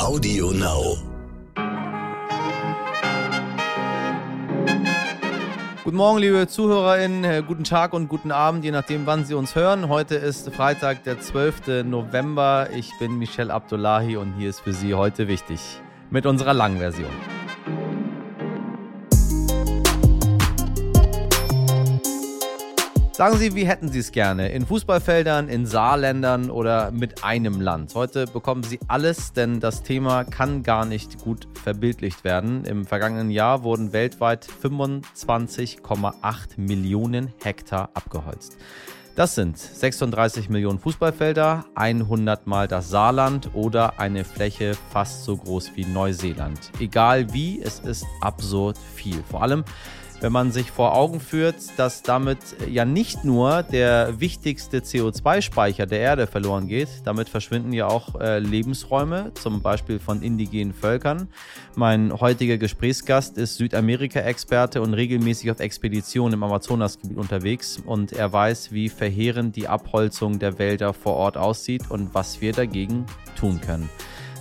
Audio Now. Guten Morgen, liebe ZuhörerInnen, äh, guten Tag und guten Abend, je nachdem, wann Sie uns hören. Heute ist Freitag, der 12. November. Ich bin Michel Abdullahi und hier ist für Sie heute wichtig mit unserer langen Version. Sagen Sie, wie hätten Sie es gerne? In Fußballfeldern, in Saarländern oder mit einem Land? Heute bekommen Sie alles, denn das Thema kann gar nicht gut verbildlicht werden. Im vergangenen Jahr wurden weltweit 25,8 Millionen Hektar abgeholzt. Das sind 36 Millionen Fußballfelder, 100 mal das Saarland oder eine Fläche fast so groß wie Neuseeland. Egal wie, es ist absurd viel. Vor allem, wenn man sich vor Augen führt, dass damit ja nicht nur der wichtigste CO2-Speicher der Erde verloren geht, damit verschwinden ja auch äh, Lebensräume, zum Beispiel von indigenen Völkern. Mein heutiger Gesprächsgast ist Südamerika-Experte und regelmäßig auf Expeditionen im Amazonasgebiet unterwegs und er weiß, wie verheerend die Abholzung der Wälder vor Ort aussieht und was wir dagegen tun können.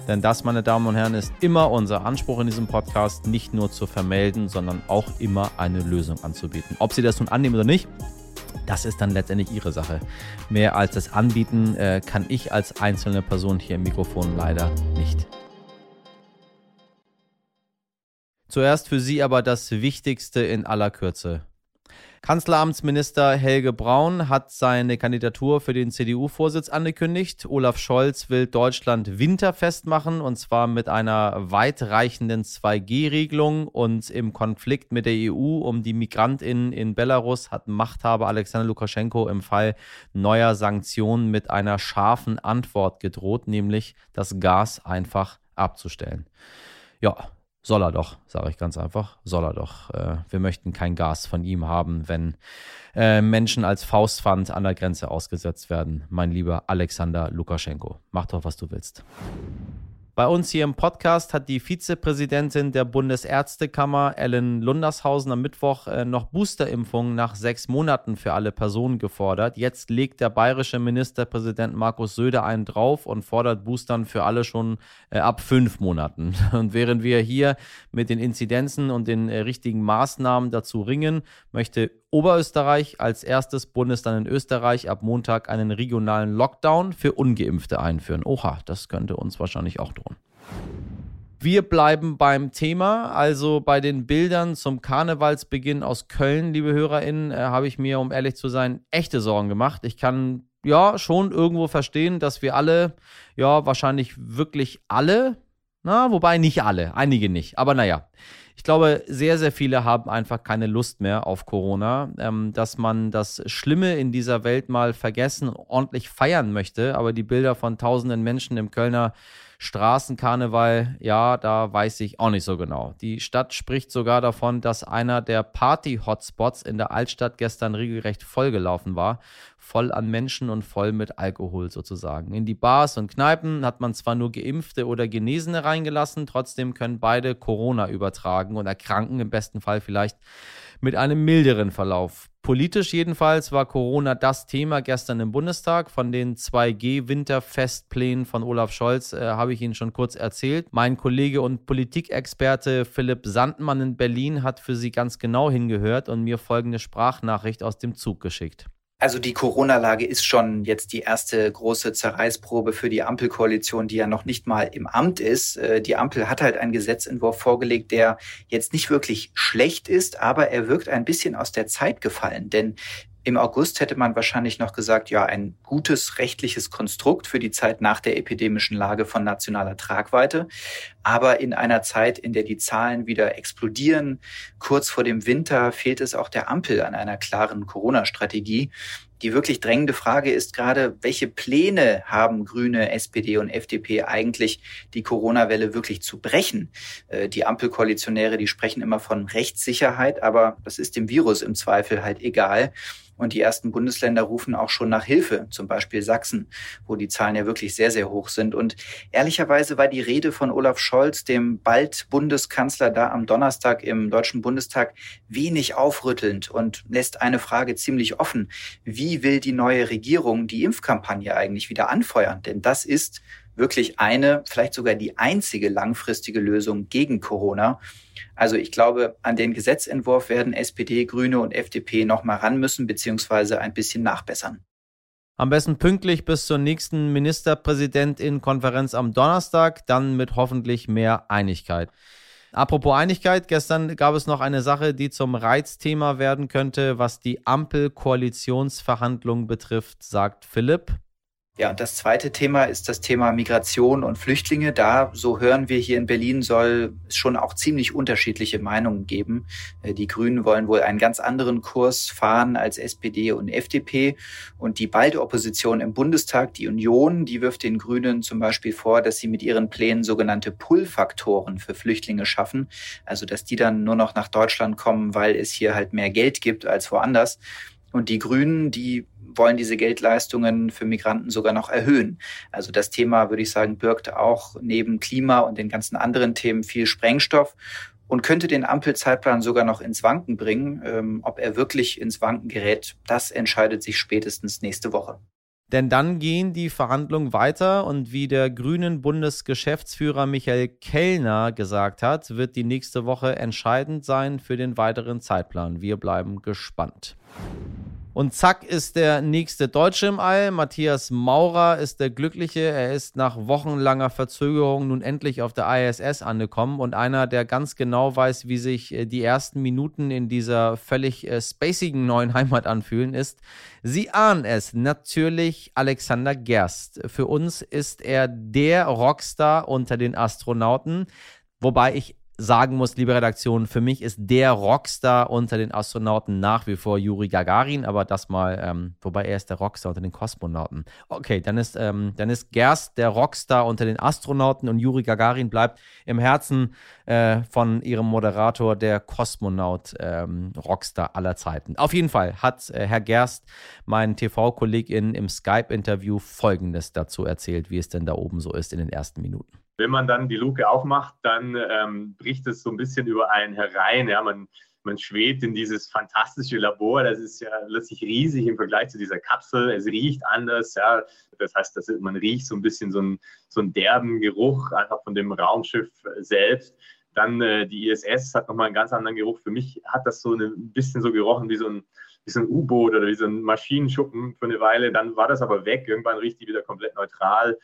Denn das, meine Damen und Herren, ist immer unser Anspruch in diesem Podcast, nicht nur zu vermelden, sondern auch immer eine Lösung anzubieten. Ob Sie das nun annehmen oder nicht, das ist dann letztendlich Ihre Sache. Mehr als das Anbieten äh, kann ich als einzelne Person hier im Mikrofon leider nicht. Zuerst für Sie aber das Wichtigste in aller Kürze. Kanzleramtsminister Helge Braun hat seine Kandidatur für den CDU-Vorsitz angekündigt. Olaf Scholz will Deutschland winterfest machen und zwar mit einer weitreichenden 2G-Regelung und im Konflikt mit der EU um die Migrantinnen in Belarus hat Machthaber Alexander Lukaschenko im Fall neuer Sanktionen mit einer scharfen Antwort gedroht, nämlich das Gas einfach abzustellen. Ja, soll er doch, sage ich ganz einfach. Soll er doch. Äh, wir möchten kein Gas von ihm haben, wenn äh, Menschen als Faustpfand an der Grenze ausgesetzt werden. Mein lieber Alexander Lukaschenko. Mach doch, was du willst. Bei uns hier im Podcast hat die Vizepräsidentin der Bundesärztekammer, Ellen Lundershausen, am Mittwoch äh, noch Boosterimpfungen nach sechs Monaten für alle Personen gefordert. Jetzt legt der bayerische Ministerpräsident Markus Söder einen drauf und fordert Boostern für alle schon äh, ab fünf Monaten. Und während wir hier mit den Inzidenzen und den äh, richtigen Maßnahmen dazu ringen, möchte Oberösterreich als erstes Bundesland in Österreich ab Montag einen regionalen Lockdown für Ungeimpfte einführen. Oha, das könnte uns wahrscheinlich auch drohen. Wir bleiben beim Thema, also bei den Bildern zum Karnevalsbeginn aus Köln, liebe HörerInnen, äh, habe ich mir, um ehrlich zu sein, echte Sorgen gemacht. Ich kann ja schon irgendwo verstehen, dass wir alle, ja, wahrscheinlich wirklich alle, na, wobei nicht alle, einige nicht, aber naja, ich glaube, sehr, sehr viele haben einfach keine Lust mehr auf Corona, ähm, dass man das Schlimme in dieser Welt mal vergessen, ordentlich feiern möchte. Aber die Bilder von tausenden Menschen im Kölner Straßenkarneval, ja, da weiß ich auch nicht so genau. Die Stadt spricht sogar davon, dass einer der Party-Hotspots in der Altstadt gestern regelrecht vollgelaufen war. Voll an Menschen und voll mit Alkohol sozusagen. In die Bars und Kneipen hat man zwar nur Geimpfte oder Genesene reingelassen, trotzdem können beide Corona übertragen und erkranken im besten Fall vielleicht mit einem milderen Verlauf. Politisch jedenfalls war Corona das Thema gestern im Bundestag. Von den 2G-Winterfestplänen von Olaf Scholz äh, habe ich Ihnen schon kurz erzählt. Mein Kollege und Politikexperte Philipp Sandmann in Berlin hat für Sie ganz genau hingehört und mir folgende Sprachnachricht aus dem Zug geschickt. Also die Corona-Lage ist schon jetzt die erste große Zerreißprobe für die Ampelkoalition, die ja noch nicht mal im Amt ist. Äh, die Ampel hat halt einen Gesetzentwurf vorgelegt, der jetzt nicht wirklich schlecht ist, aber er wirkt ein bisschen aus der Zeit gefallen. Denn im August hätte man wahrscheinlich noch gesagt, ja, ein gutes rechtliches Konstrukt für die Zeit nach der epidemischen Lage von nationaler Tragweite. Aber in einer Zeit, in der die Zahlen wieder explodieren, kurz vor dem Winter, fehlt es auch der Ampel an einer klaren Corona-Strategie. Die wirklich drängende Frage ist gerade, welche Pläne haben Grüne, SPD und FDP eigentlich, die Corona-Welle wirklich zu brechen? Äh, die Ampelkoalitionäre, die sprechen immer von Rechtssicherheit, aber das ist dem Virus im Zweifel halt egal. Und die ersten Bundesländer rufen auch schon nach Hilfe, zum Beispiel Sachsen, wo die Zahlen ja wirklich sehr, sehr hoch sind. Und ehrlicherweise war die Rede von Olaf Scholz, dem bald Bundeskanzler, da am Donnerstag im Deutschen Bundestag wenig aufrüttelnd und lässt eine Frage ziemlich offen. Wie will die neue Regierung die Impfkampagne eigentlich wieder anfeuern? Denn das ist wirklich eine, vielleicht sogar die einzige langfristige Lösung gegen Corona. Also ich glaube, an den Gesetzentwurf werden SPD, Grüne und FDP noch mal ran müssen, beziehungsweise ein bisschen nachbessern. Am besten pünktlich bis zur nächsten Ministerpräsidentin-Konferenz am Donnerstag, dann mit hoffentlich mehr Einigkeit. Apropos Einigkeit, gestern gab es noch eine Sache, die zum Reizthema werden könnte, was die Ampel-Koalitionsverhandlungen betrifft, sagt Philipp. Ja, und das zweite Thema ist das Thema Migration und Flüchtlinge. Da, so hören wir hier in Berlin, soll es schon auch ziemlich unterschiedliche Meinungen geben. Äh, die Grünen wollen wohl einen ganz anderen Kurs fahren als SPD und FDP. Und die balde Opposition im Bundestag, die Union, die wirft den Grünen zum Beispiel vor, dass sie mit ihren Plänen sogenannte Pull-Faktoren für Flüchtlinge schaffen. Also, dass die dann nur noch nach Deutschland kommen, weil es hier halt mehr Geld gibt als woanders. Und die Grünen, die wollen diese Geldleistungen für Migranten sogar noch erhöhen. Also das Thema, würde ich sagen, birgt auch neben Klima und den ganzen anderen Themen viel Sprengstoff und könnte den Ampelzeitplan sogar noch ins Wanken bringen. Ähm, ob er wirklich ins Wanken gerät, das entscheidet sich spätestens nächste Woche. Denn dann gehen die Verhandlungen weiter und wie der grünen Bundesgeschäftsführer Michael Kellner gesagt hat, wird die nächste Woche entscheidend sein für den weiteren Zeitplan. Wir bleiben gespannt. Und zack ist der nächste Deutsche im All. Matthias Maurer ist der Glückliche. Er ist nach wochenlanger Verzögerung nun endlich auf der ISS angekommen und einer, der ganz genau weiß, wie sich äh, die ersten Minuten in dieser völlig äh, spacigen neuen Heimat anfühlen, ist, Sie ahnen es, natürlich Alexander Gerst. Für uns ist er der Rockstar unter den Astronauten. Wobei ich sagen muss, liebe Redaktion, für mich ist der Rockstar unter den Astronauten nach wie vor Juri Gagarin, aber das mal, ähm, wobei er ist der Rockstar unter den Kosmonauten. Okay, dann ist, ähm, dann ist Gerst der Rockstar unter den Astronauten und Juri Gagarin bleibt im Herzen äh, von ihrem Moderator der Kosmonaut ähm, Rockstar aller Zeiten. Auf jeden Fall hat äh, Herr Gerst, mein TV-Kollegin, im Skype-Interview Folgendes dazu erzählt, wie es denn da oben so ist in den ersten Minuten. Wenn man dann die Luke aufmacht, dann ähm, bricht es so ein bisschen über einen herein. Ja, man, man schwebt in dieses fantastische Labor. Das ist ja letztlich riesig im Vergleich zu dieser Kapsel. Es riecht anders. Ja. Das heißt, dass man riecht so ein bisschen so einen, so einen derben Geruch einfach von dem Raumschiff selbst. Dann äh, die ISS hat nochmal einen ganz anderen Geruch. Für mich hat das so ein bisschen so gerochen wie so ein, wie so ein U-Boot oder wie so ein Maschinenschuppen für eine Weile. Dann war das aber weg. Irgendwann riecht die wieder komplett neutral.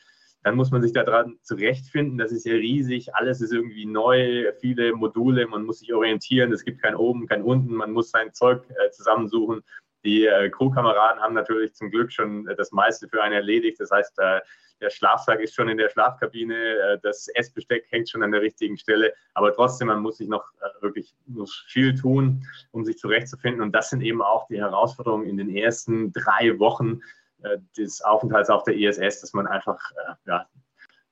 Dann muss man sich daran zurechtfinden. Das ist ja riesig. Alles ist irgendwie neu, viele Module. Man muss sich orientieren. Es gibt kein Oben, kein Unten. Man muss sein Zeug äh, zusammensuchen. Die äh, Crewkameraden haben natürlich zum Glück schon äh, das meiste für einen erledigt. Das heißt, äh, der Schlafsack ist schon in der Schlafkabine, äh, das Essbesteck hängt schon an der richtigen Stelle. Aber trotzdem, man muss sich noch äh, wirklich noch viel tun, um sich zurechtzufinden. Und das sind eben auch die Herausforderungen in den ersten drei Wochen des Aufenthalts auf der ISS, dass man einfach äh, ja,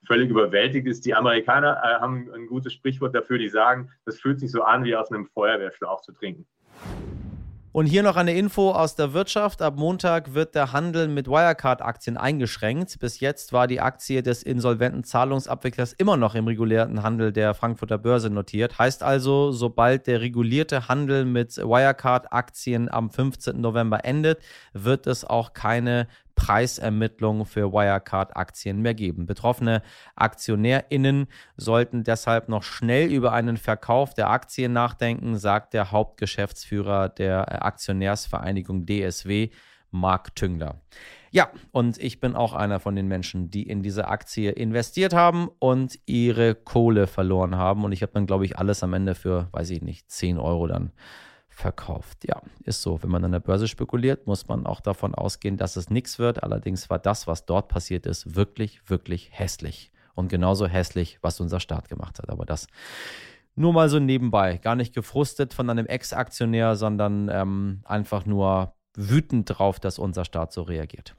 völlig überwältigt ist. Die Amerikaner äh, haben ein gutes Sprichwort dafür, die sagen, das fühlt sich so an, wie aus einem Feuerwehrschlauch zu trinken. Und hier noch eine Info aus der Wirtschaft. Ab Montag wird der Handel mit Wirecard-Aktien eingeschränkt. Bis jetzt war die Aktie des insolventen Zahlungsabwicklers immer noch im regulierten Handel der Frankfurter Börse notiert. Heißt also, sobald der regulierte Handel mit Wirecard-Aktien am 15. November endet, wird es auch keine Preisermittlung für Wirecard-Aktien mehr geben. Betroffene AktionärInnen sollten deshalb noch schnell über einen Verkauf der Aktien nachdenken, sagt der Hauptgeschäftsführer der Aktionärsvereinigung DSW, Marc Tüngler. Ja, und ich bin auch einer von den Menschen, die in diese Aktie investiert haben und ihre Kohle verloren haben. Und ich habe dann, glaube ich, alles am Ende für, weiß ich nicht, 10 Euro dann verkauft. Ja, ist so. Wenn man an der Börse spekuliert, muss man auch davon ausgehen, dass es nichts wird. Allerdings war das, was dort passiert ist, wirklich, wirklich hässlich. Und genauso hässlich, was unser Staat gemacht hat. Aber das nur mal so nebenbei. Gar nicht gefrustet von einem Ex-Aktionär, sondern ähm, einfach nur wütend drauf, dass unser Staat so reagiert.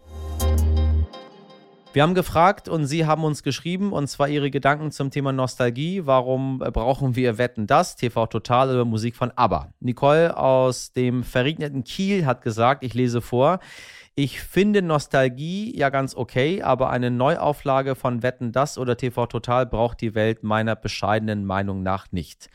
Wir haben gefragt und Sie haben uns geschrieben, und zwar Ihre Gedanken zum Thema Nostalgie. Warum brauchen wir Wetten das? TV Total über Musik von ABBA. Nicole aus dem verregneten Kiel hat gesagt, ich lese vor, ich finde Nostalgie ja ganz okay, aber eine Neuauflage von Wetten das oder TV Total braucht die Welt meiner bescheidenen Meinung nach nicht.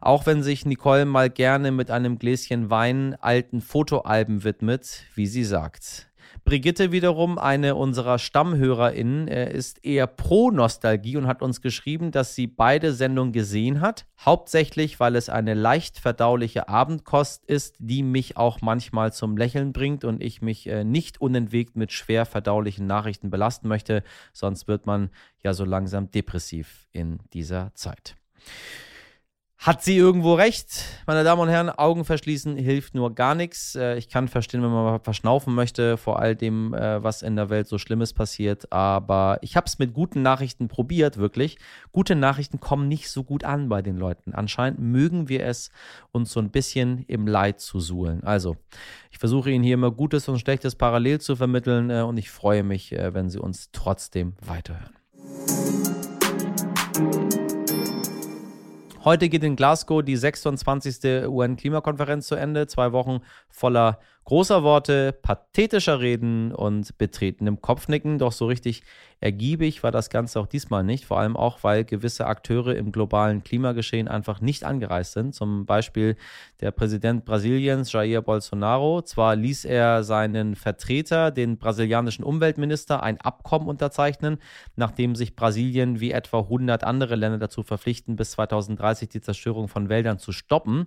Auch wenn sich Nicole mal gerne mit einem Gläschen Wein alten Fotoalben widmet, wie sie sagt. Brigitte wiederum, eine unserer StammhörerInnen, äh, ist eher pro Nostalgie und hat uns geschrieben, dass sie beide Sendungen gesehen hat. Hauptsächlich, weil es eine leicht verdauliche Abendkost ist, die mich auch manchmal zum Lächeln bringt und ich mich äh, nicht unentwegt mit schwer verdaulichen Nachrichten belasten möchte. Sonst wird man ja so langsam depressiv in dieser Zeit. Hat sie irgendwo recht? Meine Damen und Herren, Augen verschließen hilft nur gar nichts. Äh, ich kann verstehen, wenn man mal verschnaufen möchte, vor all dem, äh, was in der Welt so Schlimmes passiert. Aber ich habe es mit guten Nachrichten probiert, wirklich. Gute Nachrichten kommen nicht so gut an bei den Leuten. Anscheinend mögen wir es, uns so ein bisschen im Leid zu suhlen. Also, ich versuche Ihnen hier immer Gutes und Schlechtes parallel zu vermitteln äh, und ich freue mich, wenn Sie uns trotzdem weiterhören. Heute geht in Glasgow die 26. UN-Klimakonferenz zu Ende. Zwei Wochen voller großer Worte, pathetischer Reden und betretenem Kopfnicken. Doch so richtig ergiebig war das Ganze auch diesmal nicht. Vor allem auch, weil gewisse Akteure im globalen Klimageschehen einfach nicht angereist sind. Zum Beispiel der Präsident Brasiliens, Jair Bolsonaro. Zwar ließ er seinen Vertreter, den brasilianischen Umweltminister, ein Abkommen unterzeichnen, nachdem sich Brasilien wie etwa 100 andere Länder dazu verpflichten, bis 2030 die Zerstörung von Wäldern zu stoppen.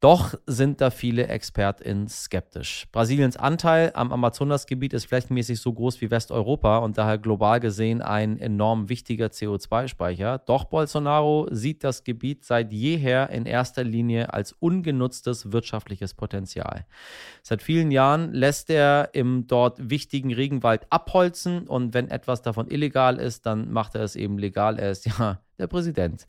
Doch sind da viele ExpertInnen skeptisch. Brasiliens Anteil am Amazonasgebiet ist flächenmäßig so groß wie Westeuropa und daher global gesehen ein enorm wichtiger CO2-Speicher. Doch Bolsonaro sieht das Gebiet seit jeher in erster Linie als ungenutztes wirtschaftliches Potenzial. Seit vielen Jahren lässt er im dort wichtigen Regenwald abholzen und wenn etwas davon illegal ist, dann macht er es eben legal. Er ist ja der Präsident.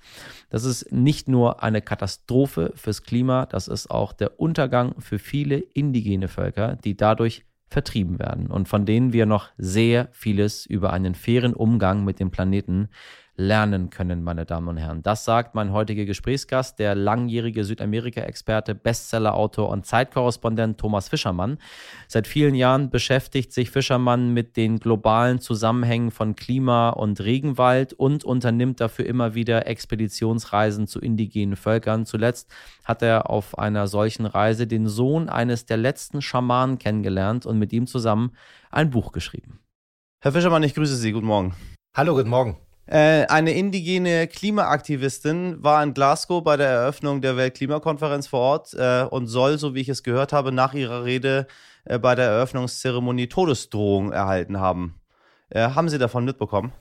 Das ist nicht nur eine Katastrophe fürs Klima, das ist auch der Untergang für viele indigene Völker, die dadurch vertrieben werden und von denen wir noch sehr vieles über einen fairen Umgang mit dem Planeten lernen können, meine Damen und Herren. Das sagt mein heutiger Gesprächsgast, der langjährige Südamerika-Experte, Bestseller-Autor und Zeitkorrespondent Thomas Fischermann. Seit vielen Jahren beschäftigt sich Fischermann mit den globalen Zusammenhängen von Klima und Regenwald und unternimmt dafür immer wieder Expeditionsreisen zu indigenen Völkern. Zuletzt hat er auf einer solchen Reise den Sohn eines der letzten Schamanen kennengelernt und mit ihm zusammen ein Buch geschrieben. Herr Fischermann, ich grüße Sie. Guten Morgen. Hallo, guten Morgen. Äh, eine indigene Klimaaktivistin war in Glasgow bei der Eröffnung der Weltklimakonferenz vor Ort äh, und soll, so wie ich es gehört habe, nach ihrer Rede äh, bei der Eröffnungszeremonie Todesdrohung erhalten haben. Äh, haben Sie davon mitbekommen?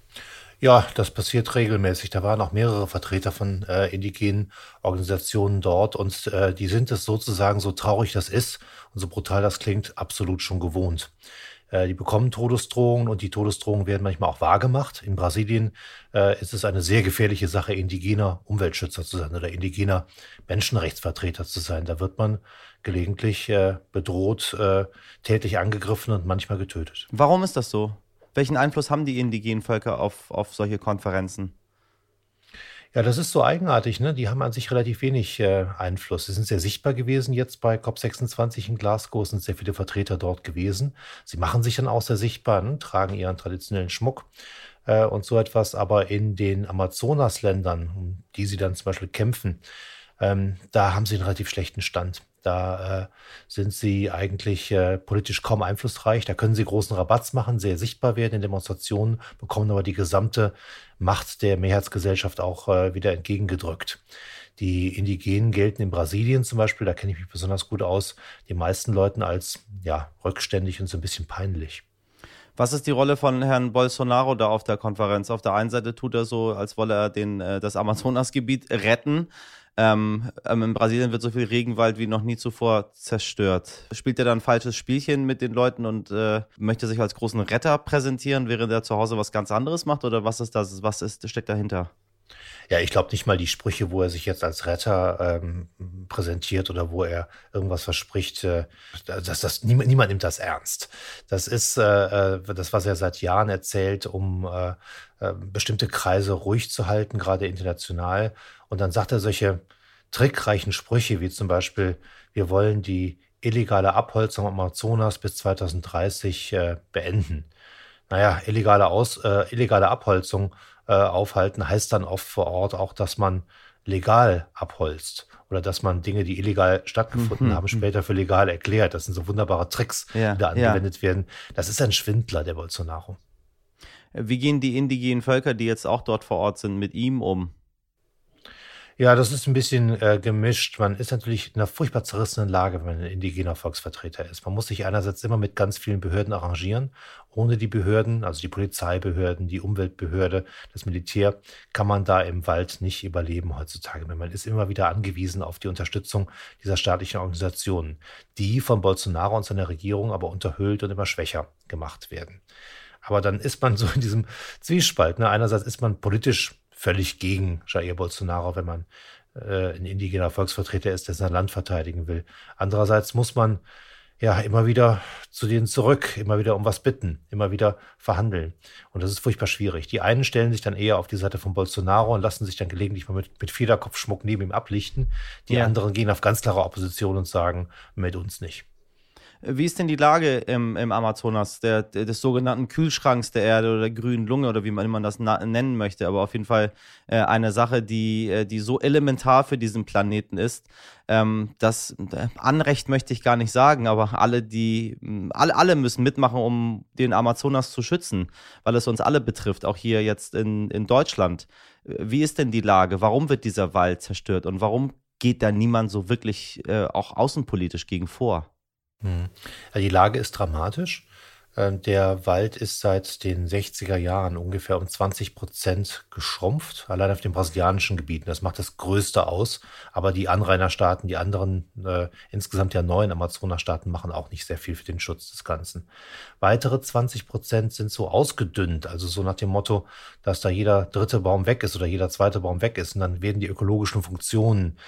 Ja, das passiert regelmäßig. Da waren auch mehrere Vertreter von äh, indigenen Organisationen dort und äh, die sind es sozusagen, so traurig das ist und so brutal das klingt, absolut schon gewohnt. Äh, die bekommen Todesdrohungen und die Todesdrohungen werden manchmal auch wahrgemacht. In Brasilien äh, ist es eine sehr gefährliche Sache, indigener Umweltschützer zu sein oder indigener Menschenrechtsvertreter zu sein. Da wird man gelegentlich äh, bedroht, äh, tätlich angegriffen und manchmal getötet. Warum ist das so? Welchen Einfluss haben die indigenen Völker auf, auf solche Konferenzen? Ja, das ist so eigenartig, ne? Die haben an sich relativ wenig äh, Einfluss. Sie sind sehr sichtbar gewesen jetzt bei COP26 in Glasgow, es sind sehr viele Vertreter dort gewesen. Sie machen sich dann auch sehr sichtbar, ne? tragen ihren traditionellen Schmuck äh, und so etwas, aber in den Amazonasländern, um die sie dann zum Beispiel kämpfen, ähm, da haben sie einen relativ schlechten Stand. Da äh, sind sie eigentlich äh, politisch kaum einflussreich. Da können sie großen Rabatz machen, sehr sichtbar werden in Demonstrationen, bekommen aber die gesamte Macht der Mehrheitsgesellschaft auch äh, wieder entgegengedrückt. Die Indigenen gelten in Brasilien zum Beispiel, da kenne ich mich besonders gut aus, den meisten Leuten als ja, rückständig und so ein bisschen peinlich. Was ist die Rolle von Herrn Bolsonaro da auf der Konferenz? Auf der einen Seite tut er so, als wolle er den, äh, das Amazonasgebiet retten. Ähm, ähm, in Brasilien wird so viel Regenwald wie noch nie zuvor zerstört. Spielt er dann ein falsches Spielchen mit den Leuten und äh, möchte sich als großen Retter präsentieren, während er zu Hause was ganz anderes macht? Oder was ist das? Was ist, steckt dahinter? Ja, ich glaube nicht mal die Sprüche, wo er sich jetzt als Retter ähm, präsentiert oder wo er irgendwas verspricht, äh, das, das, niemand, niemand nimmt das ernst. Das ist äh, äh, das, was er seit Jahren erzählt, um äh, äh, bestimmte Kreise ruhig zu halten, gerade international. Und dann sagt er solche trickreichen Sprüche, wie zum Beispiel, wir wollen die illegale Abholzung am Amazonas bis 2030 äh, beenden. Naja, illegale, Aus, äh, illegale Abholzung äh, aufhalten heißt dann oft vor Ort auch, dass man legal abholzt oder dass man Dinge, die illegal stattgefunden mhm. haben, später für legal erklärt. Das sind so wunderbare Tricks, ja, die da angewendet ja. werden. Das ist ein Schwindler, der Bolsonaro. Wie gehen die indigenen Völker, die jetzt auch dort vor Ort sind, mit ihm um? Ja, das ist ein bisschen äh, gemischt. Man ist natürlich in einer furchtbar zerrissenen Lage, wenn man ein indigener Volksvertreter ist. Man muss sich einerseits immer mit ganz vielen Behörden arrangieren. Ohne die Behörden, also die Polizeibehörden, die Umweltbehörde, das Militär, kann man da im Wald nicht überleben heutzutage. Man ist immer wieder angewiesen auf die Unterstützung dieser staatlichen Organisationen, die von Bolsonaro und seiner Regierung aber unterhüllt und immer schwächer gemacht werden. Aber dann ist man so in diesem Zwiespalt. Ne? Einerseits ist man politisch völlig gegen Jair Bolsonaro, wenn man äh, ein indigener Volksvertreter ist, der sein Land verteidigen will. Andererseits muss man ja immer wieder zu denen zurück, immer wieder um was bitten, immer wieder verhandeln. Und das ist furchtbar schwierig. Die einen stellen sich dann eher auf die Seite von Bolsonaro und lassen sich dann gelegentlich mal mit, mit Federkopfschmuck neben ihm ablichten. Die ja. anderen gehen auf ganz klare Opposition und sagen, mit uns nicht. Wie ist denn die Lage im, im Amazonas, der, der, des sogenannten Kühlschranks der Erde oder der grünen Lunge oder wie man, man das nennen möchte? Aber auf jeden Fall äh, eine Sache, die, äh, die so elementar für diesen Planeten ist. Ähm, das äh, Anrecht möchte ich gar nicht sagen, aber alle, die, alle, alle müssen mitmachen, um den Amazonas zu schützen, weil es uns alle betrifft, auch hier jetzt in, in Deutschland. Wie ist denn die Lage? Warum wird dieser Wald zerstört und warum geht da niemand so wirklich äh, auch außenpolitisch gegen vor? Mhm. die Lage ist dramatisch. Ähm, der Wald ist seit den 60er Jahren ungefähr um 20 Prozent geschrumpft, allein auf den brasilianischen Gebieten. Das macht das Größte aus. Aber die Anrainerstaaten, die anderen äh, insgesamt ja neun Amazonasstaaten machen auch nicht sehr viel für den Schutz des Ganzen. Weitere 20 Prozent sind so ausgedünnt, also so nach dem Motto, dass da jeder dritte Baum weg ist oder jeder zweite Baum weg ist. Und dann werden die ökologischen Funktionen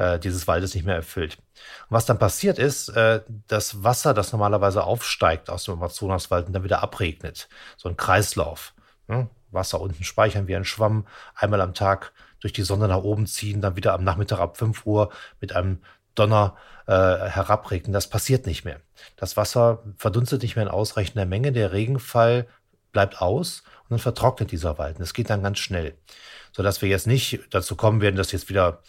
äh, dieses Waldes nicht mehr erfüllt. Und was dann passiert ist, äh, das Wasser, das normalerweise aufsteigt aus dem Amazonaswald und dann wieder abregnet. So ein Kreislauf. Wasser unten speichern wie ein Schwamm, einmal am Tag durch die Sonne nach oben ziehen, dann wieder am Nachmittag ab 5 Uhr mit einem Donner äh, herabregnen. Das passiert nicht mehr. Das Wasser verdunstet nicht mehr in ausreichender Menge. Der Regenfall bleibt aus und dann vertrocknet dieser Wald. Und das geht dann ganz schnell. Sodass wir jetzt nicht dazu kommen werden, dass jetzt wieder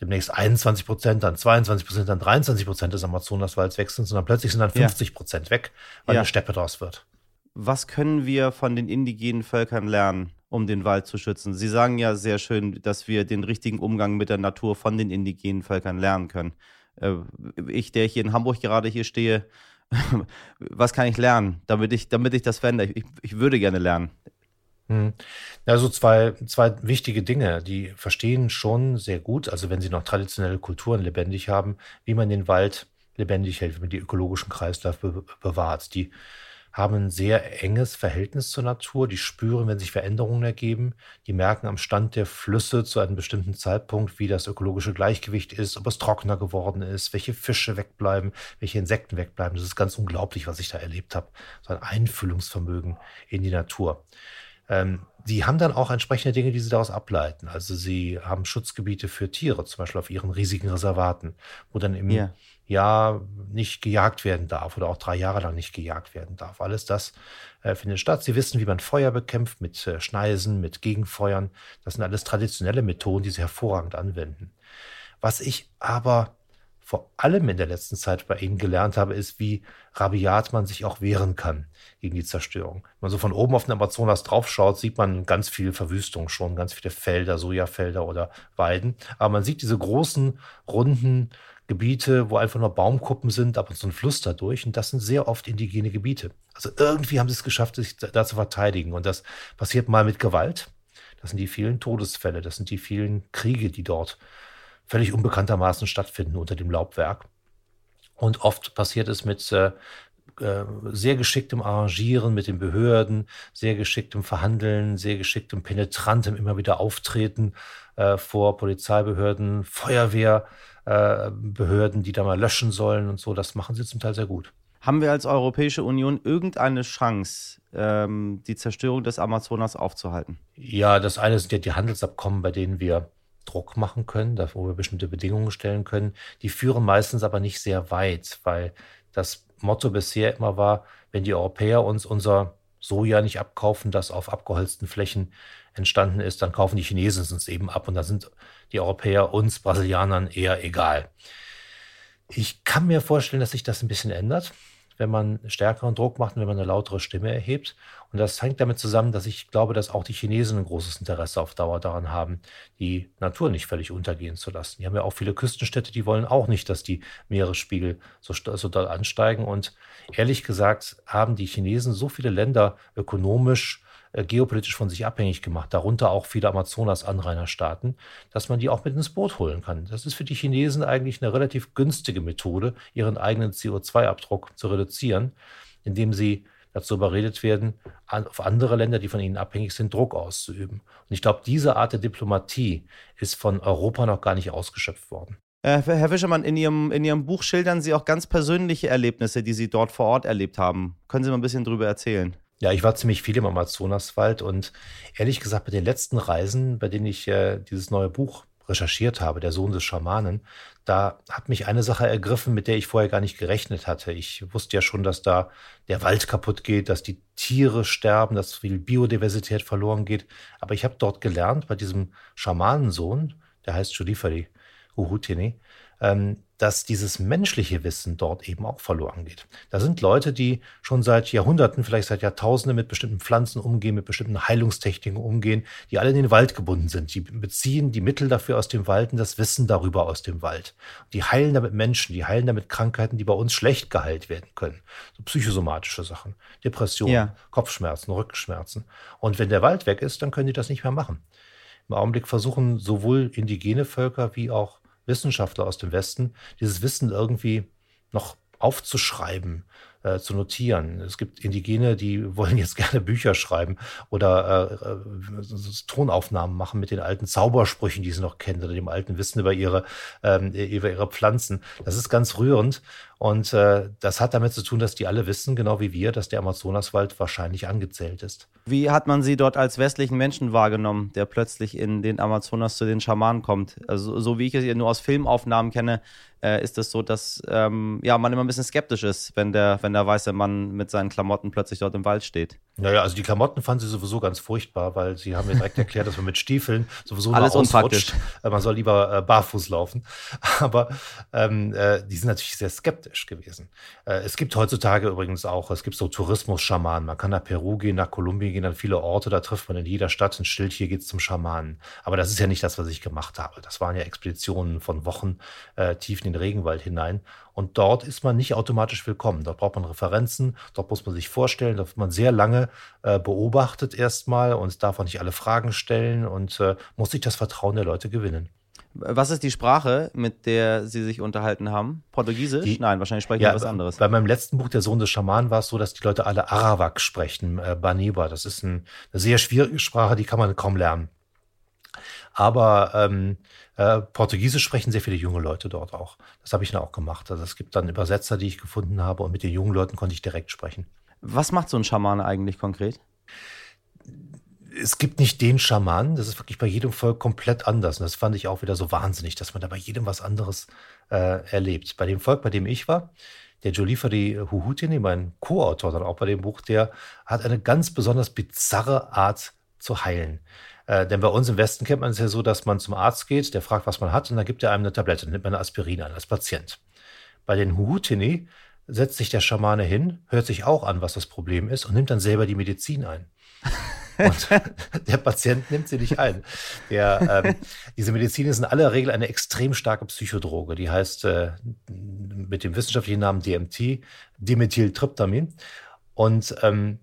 demnächst 21 Prozent, dann 22 Prozent, dann 23 Prozent des Amazonaswalds weg sind, sondern plötzlich sind dann 50 Prozent ja. weg, weil ja. eine Steppe draus wird. Was können wir von den indigenen Völkern lernen, um den Wald zu schützen? Sie sagen ja sehr schön, dass wir den richtigen Umgang mit der Natur von den indigenen Völkern lernen können. Äh, ich, der hier in Hamburg gerade hier stehe, was kann ich lernen, damit ich, damit ich das verändere? Ich, ich würde gerne lernen. Also zwei, zwei wichtige Dinge. Die verstehen schon sehr gut, also wenn sie noch traditionelle Kulturen lebendig haben, wie man den Wald lebendig hält, wie man die ökologischen Kreisläufe bewahrt. Die haben ein sehr enges Verhältnis zur Natur, die spüren, wenn sich Veränderungen ergeben, die merken am Stand der Flüsse zu einem bestimmten Zeitpunkt, wie das ökologische Gleichgewicht ist, ob es trockener geworden ist, welche Fische wegbleiben, welche Insekten wegbleiben. Das ist ganz unglaublich, was ich da erlebt habe. So ein Einfühlungsvermögen in die Natur. Ähm, die haben dann auch entsprechende Dinge, die sie daraus ableiten. Also sie haben Schutzgebiete für Tiere, zum Beispiel auf ihren riesigen Reservaten, wo dann im yeah. Jahr nicht gejagt werden darf oder auch drei Jahre lang nicht gejagt werden darf. Alles das äh, findet statt. Sie wissen, wie man Feuer bekämpft mit äh, Schneisen, mit Gegenfeuern. Das sind alles traditionelle Methoden, die sie hervorragend anwenden. Was ich aber vor allem in der letzten Zeit bei Ihnen gelernt habe, ist, wie rabiat man sich auch wehren kann gegen die Zerstörung. Wenn man so von oben auf den Amazonas draufschaut, sieht man ganz viel Verwüstung schon, ganz viele Felder, Sojafelder oder Weiden. Aber man sieht diese großen, runden Gebiete, wo einfach nur Baumkuppen sind, ab und so ein Fluss dadurch. Und das sind sehr oft indigene Gebiete. Also irgendwie haben sie es geschafft, sich da zu verteidigen. Und das passiert mal mit Gewalt. Das sind die vielen Todesfälle, das sind die vielen Kriege, die dort völlig unbekanntermaßen stattfinden unter dem Laubwerk. Und oft passiert es mit äh, äh, sehr geschicktem Arrangieren mit den Behörden, sehr geschicktem Verhandeln, sehr geschicktem penetrantem immer wieder Auftreten äh, vor Polizeibehörden, Feuerwehrbehörden, äh, die da mal löschen sollen und so. Das machen sie zum Teil sehr gut. Haben wir als Europäische Union irgendeine Chance, ähm, die Zerstörung des Amazonas aufzuhalten? Ja, das eine sind ja die Handelsabkommen, bei denen wir Druck machen können, wo wir bestimmte Bedingungen stellen können. Die führen meistens aber nicht sehr weit, weil das Motto bisher immer war, wenn die Europäer uns unser Soja nicht abkaufen, das auf abgeholzten Flächen entstanden ist, dann kaufen die Chinesen es uns eben ab und da sind die Europäer uns Brasilianern eher egal. Ich kann mir vorstellen, dass sich das ein bisschen ändert, wenn man stärkeren Druck macht und wenn man eine lautere Stimme erhebt. Und das hängt damit zusammen, dass ich glaube, dass auch die Chinesen ein großes Interesse auf Dauer daran haben, die Natur nicht völlig untergehen zu lassen. Die haben ja auch viele Küstenstädte, die wollen auch nicht, dass die Meeresspiegel so, so doll ansteigen. Und ehrlich gesagt haben die Chinesen so viele Länder ökonomisch geopolitisch von sich abhängig gemacht, darunter auch viele Amazonas-Anrainerstaaten, dass man die auch mit ins Boot holen kann. Das ist für die Chinesen eigentlich eine relativ günstige Methode, ihren eigenen CO2-Abdruck zu reduzieren, indem sie dazu überredet werden, auf andere Länder, die von ihnen abhängig sind, Druck auszuüben. Und ich glaube, diese Art der Diplomatie ist von Europa noch gar nicht ausgeschöpft worden. Äh, Herr Fischermann, in Ihrem, in Ihrem Buch schildern Sie auch ganz persönliche Erlebnisse, die Sie dort vor Ort erlebt haben. Können Sie mal ein bisschen drüber erzählen? Ja, ich war ziemlich viel im Amazonaswald und ehrlich gesagt, bei den letzten Reisen, bei denen ich äh, dieses neue Buch recherchiert habe, Der Sohn des Schamanen, da hat mich eine Sache ergriffen, mit der ich vorher gar nicht gerechnet hatte. Ich wusste ja schon, dass da der Wald kaputt geht, dass die Tiere sterben, dass viel Biodiversität verloren geht. Aber ich habe dort gelernt, bei diesem Schamanensohn, der heißt Julifari Uhutini, dass dieses menschliche Wissen dort eben auch verloren geht. Da sind Leute, die schon seit Jahrhunderten, vielleicht seit Jahrtausenden mit bestimmten Pflanzen umgehen, mit bestimmten Heilungstechniken umgehen, die alle in den Wald gebunden sind. Die beziehen die Mittel dafür aus dem Wald und das Wissen darüber aus dem Wald. Die heilen damit Menschen, die heilen damit Krankheiten, die bei uns schlecht geheilt werden können. So psychosomatische Sachen, Depressionen, ja. Kopfschmerzen, Rückenschmerzen. Und wenn der Wald weg ist, dann können die das nicht mehr machen. Im Augenblick versuchen sowohl indigene Völker wie auch Wissenschaftler aus dem Westen, dieses Wissen irgendwie noch aufzuschreiben, äh, zu notieren. Es gibt Indigene, die wollen jetzt gerne Bücher schreiben oder äh, äh, Tonaufnahmen machen mit den alten Zaubersprüchen, die sie noch kennen, oder dem alten Wissen über ihre, ähm, über ihre Pflanzen. Das ist ganz rührend. Und äh, das hat damit zu tun, dass die alle wissen, genau wie wir, dass der Amazonaswald wahrscheinlich angezählt ist. Wie hat man sie dort als westlichen Menschen wahrgenommen, der plötzlich in den Amazonas zu den Schamanen kommt? Also so wie ich es nur aus Filmaufnahmen kenne, äh, ist es so, dass ähm, ja, man immer ein bisschen skeptisch ist, wenn der, wenn der weiße Mann mit seinen Klamotten plötzlich dort im Wald steht. Naja, also die Klamotten fanden sie sowieso ganz furchtbar, weil sie haben mir direkt erklärt, dass man mit Stiefeln sowieso Alles unpraktisch. Äh, man soll lieber äh, barfuß laufen. Aber ähm, äh, die sind natürlich sehr skeptisch gewesen. Äh, es gibt heutzutage übrigens auch, es gibt so Tourismus-Schamanen. Man kann nach Peru gehen, nach Kolumbien gehen, an viele Orte, da trifft man in jeder Stadt ein Schild, hier geht's zum Schamanen. Aber das ist ja nicht das, was ich gemacht habe. Das waren ja Expeditionen von Wochen äh, tief in den Regenwald hinein. Und dort ist man nicht automatisch willkommen. Dort braucht man Referenzen, dort muss man sich vorstellen, dort wird man sehr lange äh, beobachtet erstmal und darf auch nicht alle Fragen stellen und äh, muss sich das Vertrauen der Leute gewinnen. Was ist die Sprache, mit der Sie sich unterhalten haben? Portugiesisch? Die, Nein, wahrscheinlich sprechen ja, Sie was anderes. Bei meinem letzten Buch, Der Sohn des Schamanen, war es so, dass die Leute alle Arawak sprechen, äh, Baniba. Das ist ein, eine sehr schwierige Sprache, die kann man kaum lernen. Aber ähm, äh, Portugiesisch sprechen sehr viele junge Leute dort auch. Das habe ich dann auch gemacht. Also es gibt dann Übersetzer, die ich gefunden habe und mit den jungen Leuten konnte ich direkt sprechen. Was macht so ein Schamane eigentlich konkret? es gibt nicht den Schamanen, das ist wirklich bei jedem Volk komplett anders. Und das fand ich auch wieder so wahnsinnig, dass man da bei jedem was anderes äh, erlebt. Bei dem Volk, bei dem ich war, der Jolifari Huhutini, mein Co-Autor dann auch bei dem Buch, der hat eine ganz besonders bizarre Art zu heilen. Äh, denn bei uns im Westen kennt man es ja so, dass man zum Arzt geht, der fragt, was man hat, und dann gibt er einem eine Tablette, dann nimmt man eine Aspirin an als Patient. Bei den Huhutini setzt sich der Schamane hin, hört sich auch an, was das Problem ist, und nimmt dann selber die Medizin ein. Und der Patient nimmt sie nicht ein. Der, ähm, diese Medizin ist in aller Regel eine extrem starke Psychodroge. Die heißt äh, mit dem wissenschaftlichen Namen DMT, Dimethyltryptamin. Und ähm,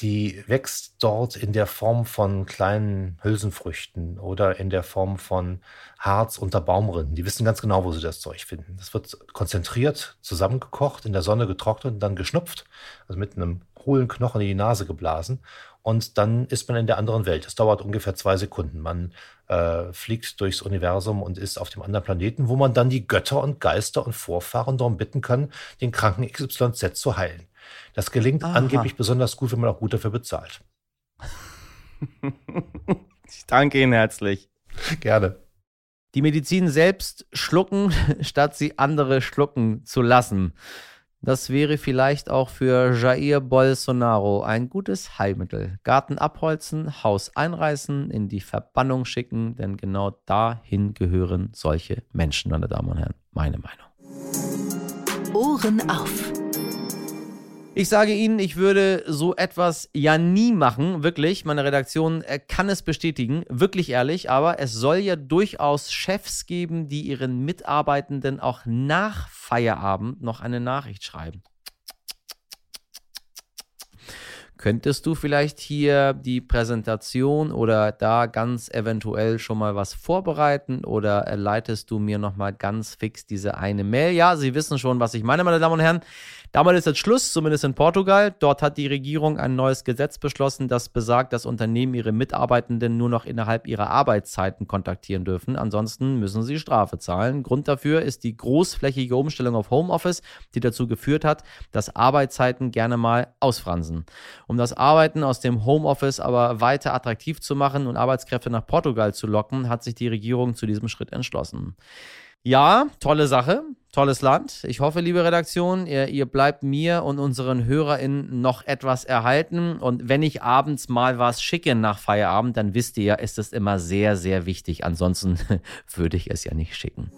die wächst dort in der Form von kleinen Hülsenfrüchten oder in der Form von Harz unter Baumrinden. Die wissen ganz genau, wo sie das Zeug finden. Das wird konzentriert, zusammengekocht, in der Sonne getrocknet und dann geschnupft, also mit einem hohlen Knochen in die Nase geblasen. Und dann ist man in der anderen Welt. Das dauert ungefähr zwei Sekunden. Man äh, fliegt durchs Universum und ist auf dem anderen Planeten, wo man dann die Götter und Geister und Vorfahren darum bitten kann, den kranken XYZ zu heilen. Das gelingt Aha. angeblich besonders gut, wenn man auch gut dafür bezahlt. ich danke Ihnen herzlich. Gerne. Die Medizin selbst schlucken, statt sie andere schlucken zu lassen. Das wäre vielleicht auch für Jair Bolsonaro ein gutes Heilmittel. Garten abholzen, Haus einreißen, in die Verbannung schicken, denn genau dahin gehören solche Menschen, meine Damen und Herren. Meine Meinung. Ohren auf. Ich sage Ihnen, ich würde so etwas ja nie machen, wirklich. Meine Redaktion äh, kann es bestätigen, wirklich ehrlich. Aber es soll ja durchaus Chefs geben, die ihren Mitarbeitenden auch nach Feierabend noch eine Nachricht schreiben. Könntest du vielleicht hier die Präsentation oder da ganz eventuell schon mal was vorbereiten oder leitest du mir nochmal ganz fix diese eine Mail? Ja, Sie wissen schon, was ich meine, meine Damen und Herren. Damit ist jetzt Schluss, zumindest in Portugal. Dort hat die Regierung ein neues Gesetz beschlossen, das besagt, dass Unternehmen ihre Mitarbeitenden nur noch innerhalb ihrer Arbeitszeiten kontaktieren dürfen. Ansonsten müssen sie Strafe zahlen. Grund dafür ist die großflächige Umstellung auf Homeoffice, die dazu geführt hat, dass Arbeitszeiten gerne mal ausfransen. Um das Arbeiten aus dem Homeoffice aber weiter attraktiv zu machen und Arbeitskräfte nach Portugal zu locken, hat sich die Regierung zu diesem Schritt entschlossen. Ja, tolle Sache, tolles Land. Ich hoffe, liebe Redaktion, ihr, ihr, bleibt mir und unseren HörerInnen noch etwas erhalten. Und wenn ich abends mal was schicke nach Feierabend, dann wisst ihr ja, ist es immer sehr, sehr wichtig. Ansonsten würde ich es ja nicht schicken.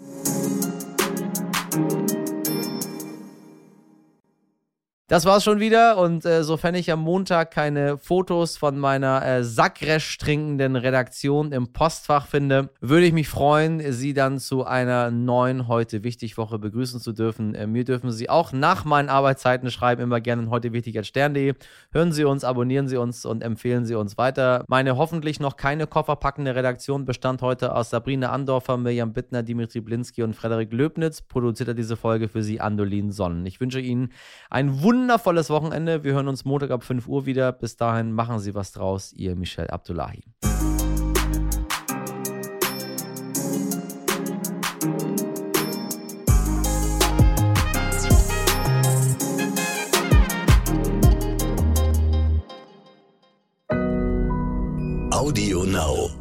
Das war's schon wieder und äh, sofern ich am Montag keine Fotos von meiner äh, Sackresch trinkenden Redaktion im Postfach finde, würde ich mich freuen, Sie dann zu einer neuen heute wichtig Woche begrüßen zu dürfen. Äh, mir dürfen Sie auch nach meinen Arbeitszeiten schreiben, immer gerne heute wichtig als Stern.de. Hören Sie uns, abonnieren Sie uns und empfehlen Sie uns weiter. Meine hoffentlich noch keine kofferpackende Redaktion bestand heute aus Sabrina Andorfer, Mirjam Bittner, Dimitri Blinski und Frederik Löbnitz. Produziert diese Folge für Sie Andolin Sonnen. Ich wünsche Ihnen ein wunderbares wundervolles Wochenende. Wir hören uns Montag ab 5 Uhr wieder. Bis dahin machen Sie was draus. Ihr Michel Abdullahi. Audio Now.